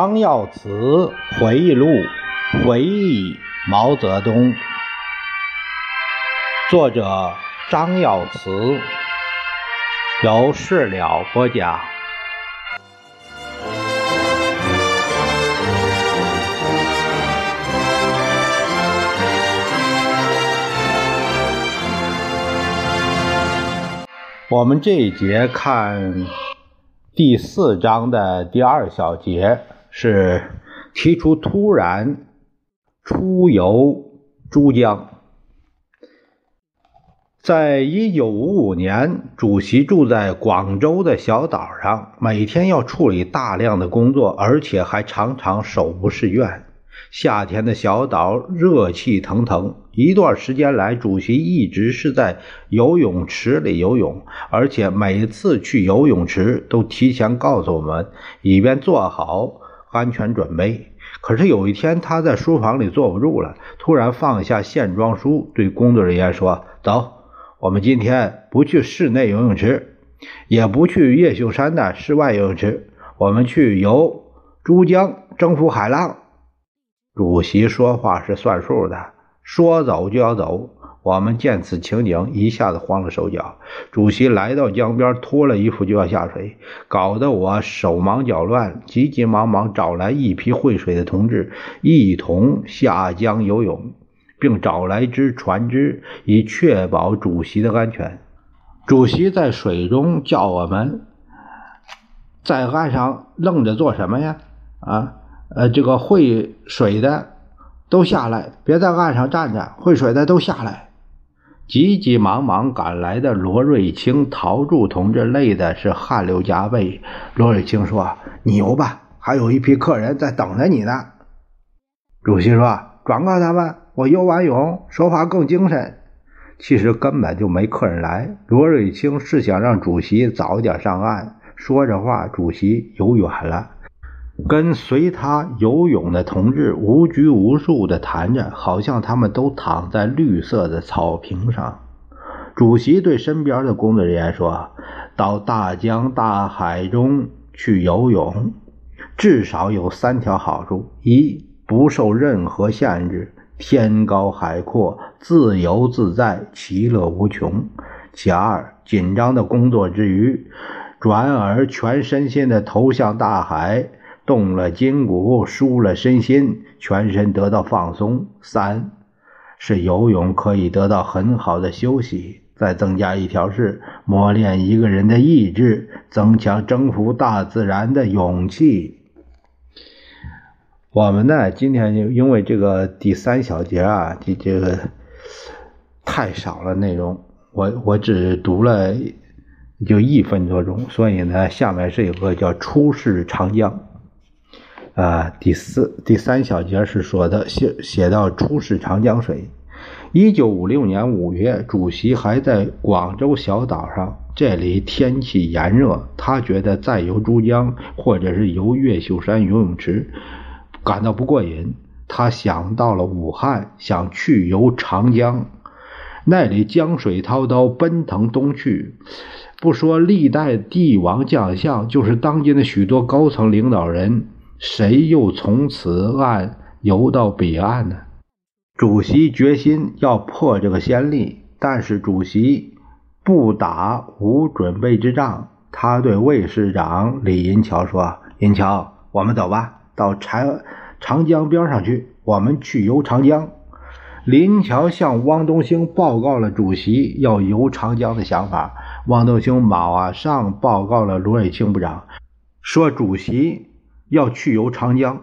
张耀祠回忆录，回忆毛泽东。作者张耀祠，由事了播讲。我们这一节看第四章的第二小节。是提出突然出游珠江。在一九五五年，主席住在广州的小岛上，每天要处理大量的工作，而且还常常手不释卷。夏天的小岛热气腾腾，一段时间来，主席一直是在游泳池里游泳，而且每次去游泳池都提前告诉我们，以便做好。安全准备。可是有一天，他在书房里坐不住了，突然放下线装书，对工作人员说：“走，我们今天不去室内游泳池，也不去越秀山的室外游泳池，我们去游珠江，征服海浪。”主席说话是算数的，说走就要走。我们见此情景，一下子慌了手脚。主席来到江边，脱了衣服就要下水，搞得我手忙脚乱，急急忙忙找来一批会水的同志，一同下江游泳，并找来只船只，以确保主席的安全。主席在水中叫我们，在岸上愣着做什么呀？啊，呃，这个会水的都下来，别在岸上站着，会水的都下来。急急忙忙赶来的罗瑞卿、陶铸同志累的是汗流浃背。罗瑞卿说：“你游吧，还有一批客人在等着你呢。”主席说：“转告他们，我游完泳，说话更精神。”其实根本就没客人来。罗瑞卿是想让主席早点上岸。说着话，主席游远了。跟随他游泳的同志无拘无束地谈着，好像他们都躺在绿色的草坪上。主席对身边的工作人员说：“到大江大海中去游泳，至少有三条好处：一，不受任何限制，天高海阔，自由自在，其乐无穷；其二，紧张的工作之余，转而全身心地投向大海。”动了筋骨，舒了身心，全身得到放松。三是游泳可以得到很好的休息。再增加一条是磨练一个人的意志，增强征服大自然的勇气。我们呢，今天就因为这个第三小节啊，这这个太少了内容，我我只读了就一分多钟，所以呢，下面是有个叫出世长江。啊，第四、第三小节是说的写写到出使长江水。一九五六年五月，主席还在广州小岛上，这里天气炎热，他觉得再游珠江或者是游越秀山游泳池感到不过瘾，他想到了武汉，想去游长江，那里江水滔滔，奔腾东去。不说历代帝王将相，就是当今的许多高层领导人。谁又从此岸游到彼岸呢？主席决心要破这个先例，但是主席不打无准备之仗。他对卫士长李银桥说：“银桥，我们走吧，到长长江边上去，我们去游长江。”林桥向汪东兴报告了主席要游长江的想法。汪东兴马上报告了罗瑞卿部长，说主席。要去游长江。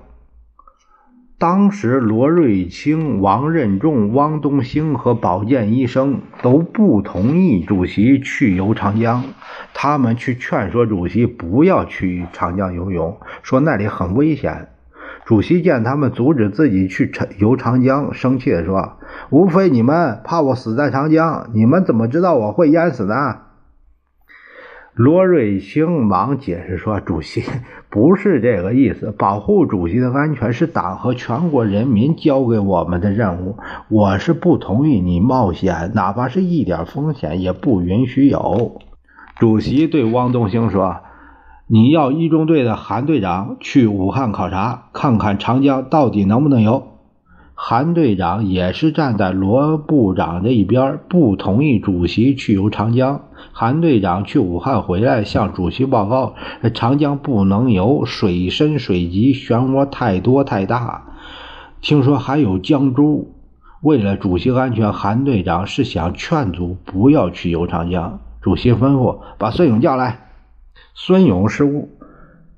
当时罗瑞卿、王任重、汪东兴和保健医生都不同意主席去游长江，他们去劝说主席不要去长江游泳，说那里很危险。主席见他们阻止自己去游长江，生气地说：“无非你们怕我死在长江，你们怎么知道我会淹死呢？”罗瑞卿忙解释说：“主席不是这个意思，保护主席的安全是党和全国人民交给我们的任务。我是不同意你冒险，哪怕是一点风险也不允许有。”主席对汪东兴说：“你要一中队的韩队长去武汉考察，看看长江到底能不能游。韩队长也是站在罗部长这一边，不同意主席去游长江。韩队长去武汉回来，向主席报告：长江不能游，水深水急，漩涡太多太大。听说还有江猪。为了主席安全，韩队长是想劝阻不要去游长江。主席吩咐把孙勇叫来。孙勇是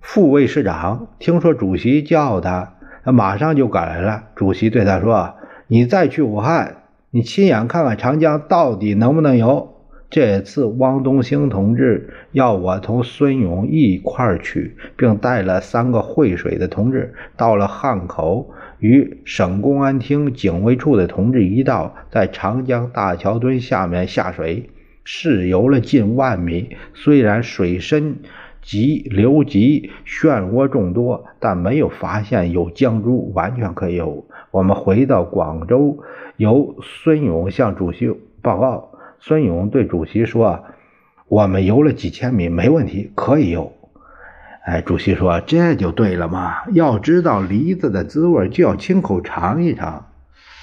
副卫士长，听说主席叫他。他马上就赶来了。主席对他说：“你再去武汉，你亲眼看看长江到底能不能游。这次汪东兴同志要我同孙勇一块儿去，并带了三个会水的同志。到了汉口，与省公安厅警卫处的同志一道，在长江大桥墩下面下水，试游了近万米。虽然水深。”急流急，漩涡众多，但没有发现有江猪，完全可以游。我们回到广州，由孙勇向主席报告。孙勇对主席说：“我们游了几千米，没问题，可以游。”哎，主席说：“这就对了嘛！要知道梨子的滋味，就要亲口尝一尝。”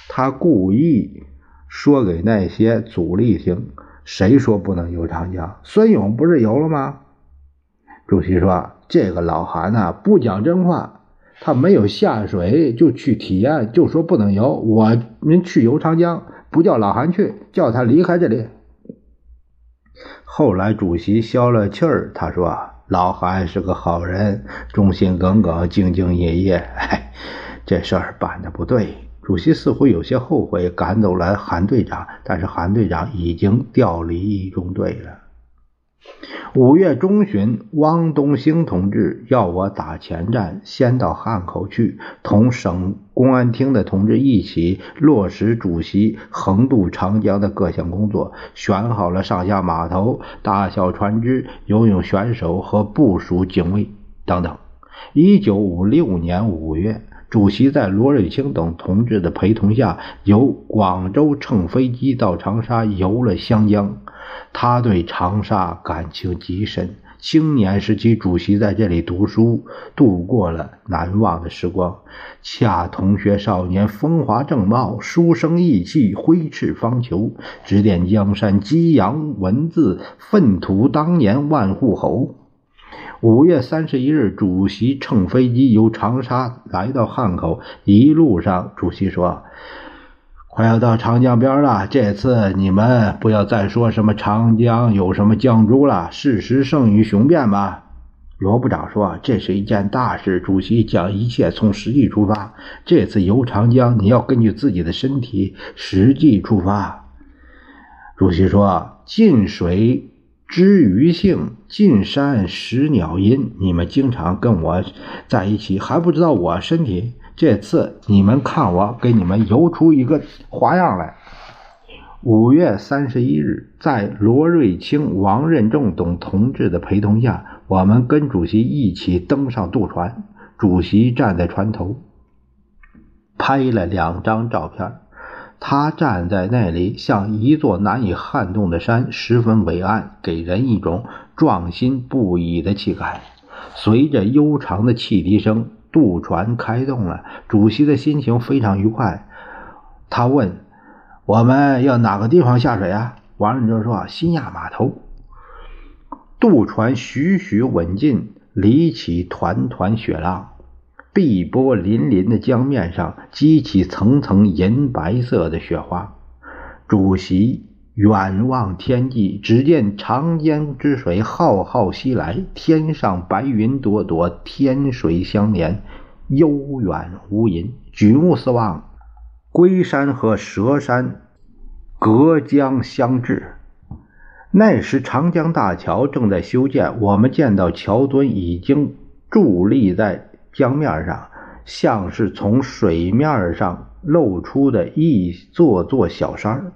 他故意说给那些阻力听：“谁说不能游长江？孙勇不是游了吗？”主席说：“这个老韩呐，不讲真话。他没有下水就去体验，就说不能游。我们去游长江，不叫老韩去，叫他离开这里。”后来主席消了气儿，他说：“老韩是个好人，忠心耿耿，兢兢业业。哎，这事儿办的不对。”主席似乎有些后悔赶走了韩队长，但是韩队长已经调离一中队了。五月中旬，汪东兴同志要我打前站，先到汉口去，同省公安厅的同志一起落实主席横渡长江的各项工作，选好了上下码头、大小船只、游泳选手和部署警卫等等。一九五六年五月，主席在罗瑞卿等同志的陪同下，由广州乘飞机到长沙游了湘江。他对长沙感情极深，青年时期主席在这里读书，度过了难忘的时光。恰同学少年风华正茂，书生意气，挥斥方遒，指点江山，激扬文字，粪土当年万户侯。五月三十一日，主席乘飞机由长沙来到汉口，一路上，主席说。快要到长江边了，这次你们不要再说什么长江有什么江珠了，事实胜于雄辩吧。罗部长说：“这是一件大事，主席讲一切从实际出发。这次游长江，你要根据自己的身体实际出发。”主席说：“近水知鱼性，进山识鸟音。你们经常跟我在一起，还不知道我身体。”这次你们看，我给你们游出一个花样来。五月三十一日，在罗瑞卿、王任重等同志的陪同下，我们跟主席一起登上渡船。主席站在船头，拍了两张照片。他站在那里，像一座难以撼动的山，十分伟岸，给人一种壮心不已的气概。随着悠长的汽笛声。渡船开动了，主席的心情非常愉快。他问：“我们要哪个地方下水啊？”王任正说：“新亚码头。”渡船徐徐稳进，离起团团雪浪，碧波粼粼的江面上激起层层银白色的雪花。主席远望天际，只见长江之水浩浩西来，天上白云朵朵，天水相连，悠远无垠。举目四望，龟山和蛇山隔江相峙。那时长江大桥正在修建，我们见到桥墩已经伫立在江面上，像是从水面上露出的一座座小山。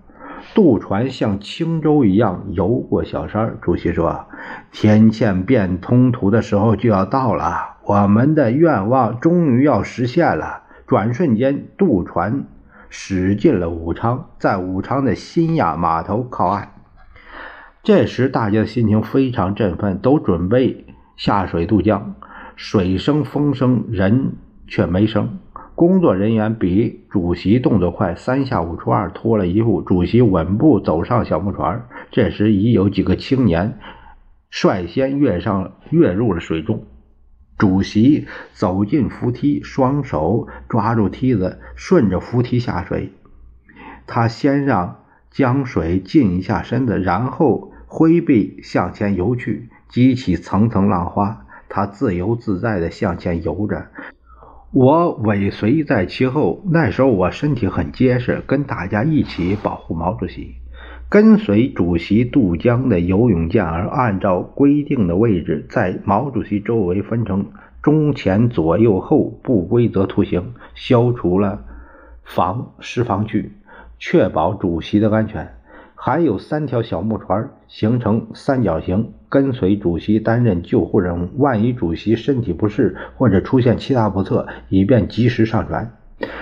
渡船像轻舟一样游过小山。主席说：“天堑变通途的时候就要到了，我们的愿望终于要实现了。”转瞬间，渡船驶进了武昌，在武昌的新亚码头靠岸。这时，大家的心情非常振奋，都准备下水渡江，水声风声，人却没声。工作人员比主席动作快，三下五除二脱了衣服，主席稳步走上小木船。这时已有几个青年率先跃上，跃入了水中。主席走进扶梯，双手抓住梯子，顺着扶梯下水。他先让江水浸一下身子，然后挥臂向前游去，激起层层浪花。他自由自在地向前游着，我尾随在其后。那时候我身体很结实，跟大家一起保护毛主席。跟随主席渡江的游泳健儿，按照规定的位置，在毛主席周围分成中前左右后不规则图形，消除了防失防区，确保主席的安全。还有三条小木船形成三角形，跟随主席担任救护任务。万一主席身体不适或者出现其他不测，以便及时上船。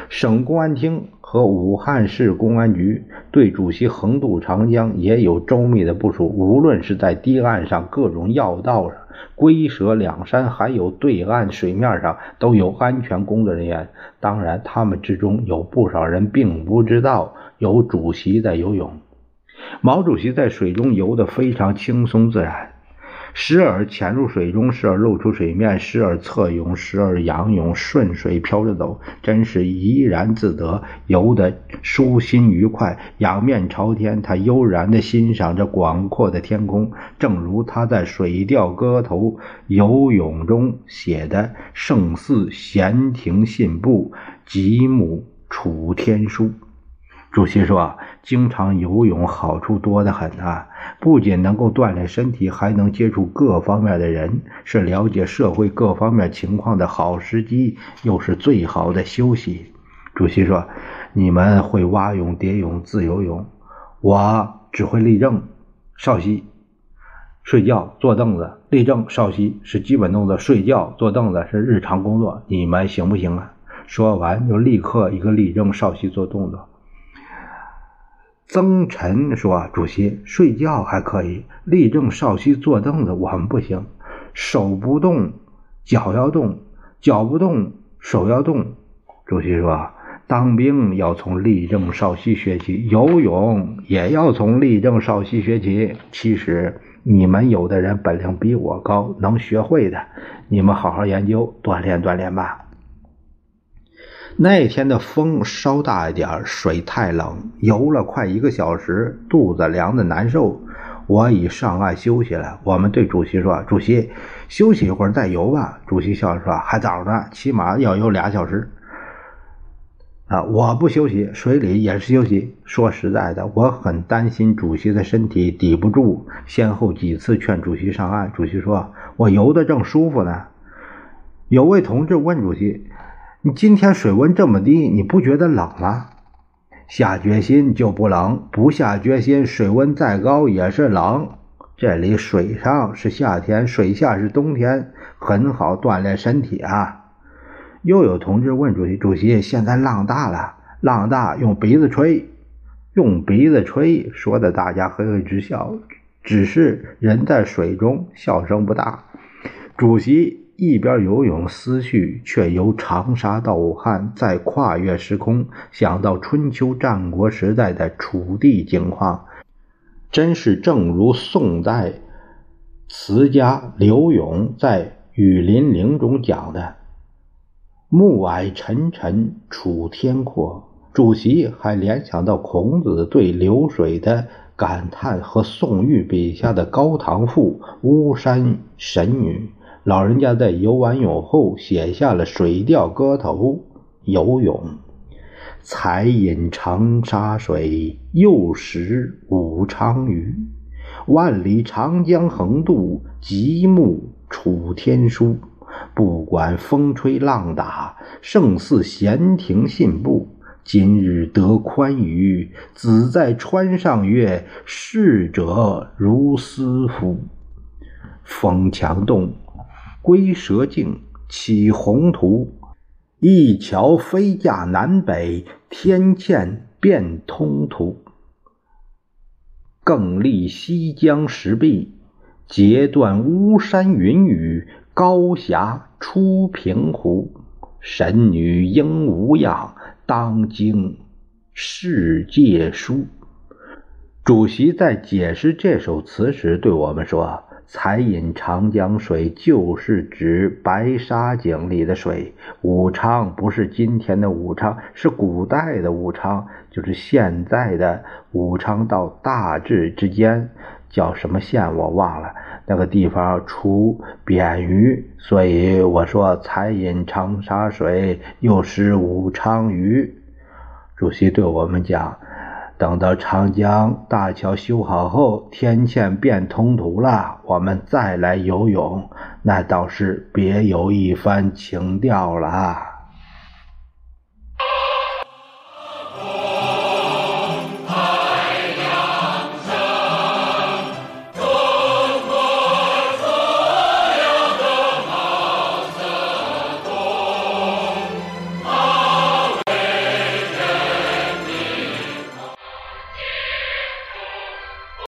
省公安厅和武汉市公安局对主席横渡长江也有周密的部署，无论是在堤岸上、各种要道上、龟蛇两山，还有对岸水面上，都有安全工作人员。当然，他们之中有不少人并不知道有主席在游泳。毛主席在水中游得非常轻松自然。时而潜入水中，时而露出水面，时而侧泳，时而仰泳，顺水漂着走，真是怡然自得，游得舒心愉快。仰面朝天，他悠然地欣赏着广阔的天空，正如他在《水调歌头·游泳》中写的：“胜似闲庭信步，极目楚天舒。”主席说：“经常游泳好处多得很啊，不仅能够锻炼身体，还能接触各方面的人，是了解社会各方面情况的好时机，又是最好的休息。”主席说：“你们会蛙泳、蝶泳、自由泳，我只会立正、稍息、睡觉、坐凳子。立正、稍息是基本动作，睡觉、坐凳子是日常工作。你们行不行啊？”说完就立刻一个立正、稍息做动作。曾晨说：“主席，睡觉还可以，立正、稍息、坐凳子我们不行。手不动，脚要动；脚不动，手要动。”主席说：“当兵要从立正、稍息学起，游泳也要从立正、稍息学起。其实你们有的人本领比我高，能学会的，你们好好研究，锻炼锻炼吧。”那天的风稍大一点，水太冷，游了快一个小时，肚子凉的难受。我已上岸休息了。我们对主席说：“主席，休息一会儿再游吧。”主席笑着说：“还早呢，起码要游俩小时。”啊，我不休息，水里也是休息。说实在的，我很担心主席的身体抵不住。先后几次劝主席上岸，主席说：“我游的正舒服呢。”有位同志问主席。你今天水温这么低，你不觉得冷吗？下决心就不冷，不下决心，水温再高也是冷。这里水上是夏天，水下是冬天，很好锻炼身体啊。又有同志问主席：“主席，现在浪大了，浪大用鼻子吹，用鼻子吹，说的大家嘿嘿直笑。只是人在水中，笑声不大。”主席。一边游泳，思绪却由长沙到武汉，再跨越时空，想到春秋战国时代的楚地景况，真是正如宋代词家刘永在《雨霖铃》中讲的：“暮霭沉沉楚天阔。”主席还联想到孔子对流水的感叹和宋玉笔下的《高唐赋》巫山神女。老人家在游完泳后写下了《水调歌头·游泳》：“才饮长沙水，又食武昌鱼。万里长江横渡，极目楚天舒。不管风吹浪打，胜似闲庭信步。今日得宽裕，子在川上月，逝者如斯夫。风墙动。”龟蛇竞起宏图，一桥飞架南北，天堑变通途。更立西江石壁，截断巫山云雨，高峡出平湖。神女应无恙，当经世界书。主席在解释这首词时对我们说。才饮长江水，就是指白沙井里的水。武昌不是今天的武昌，是古代的武昌，就是现在的武昌到大治之间，叫什么县我忘了。那个地方出扁鱼，所以我说才饮长沙水，又食武昌鱼。主席对我们讲。等到长江大桥修好后，天堑变通途了，我们再来游泳，那倒是别有一番情调了。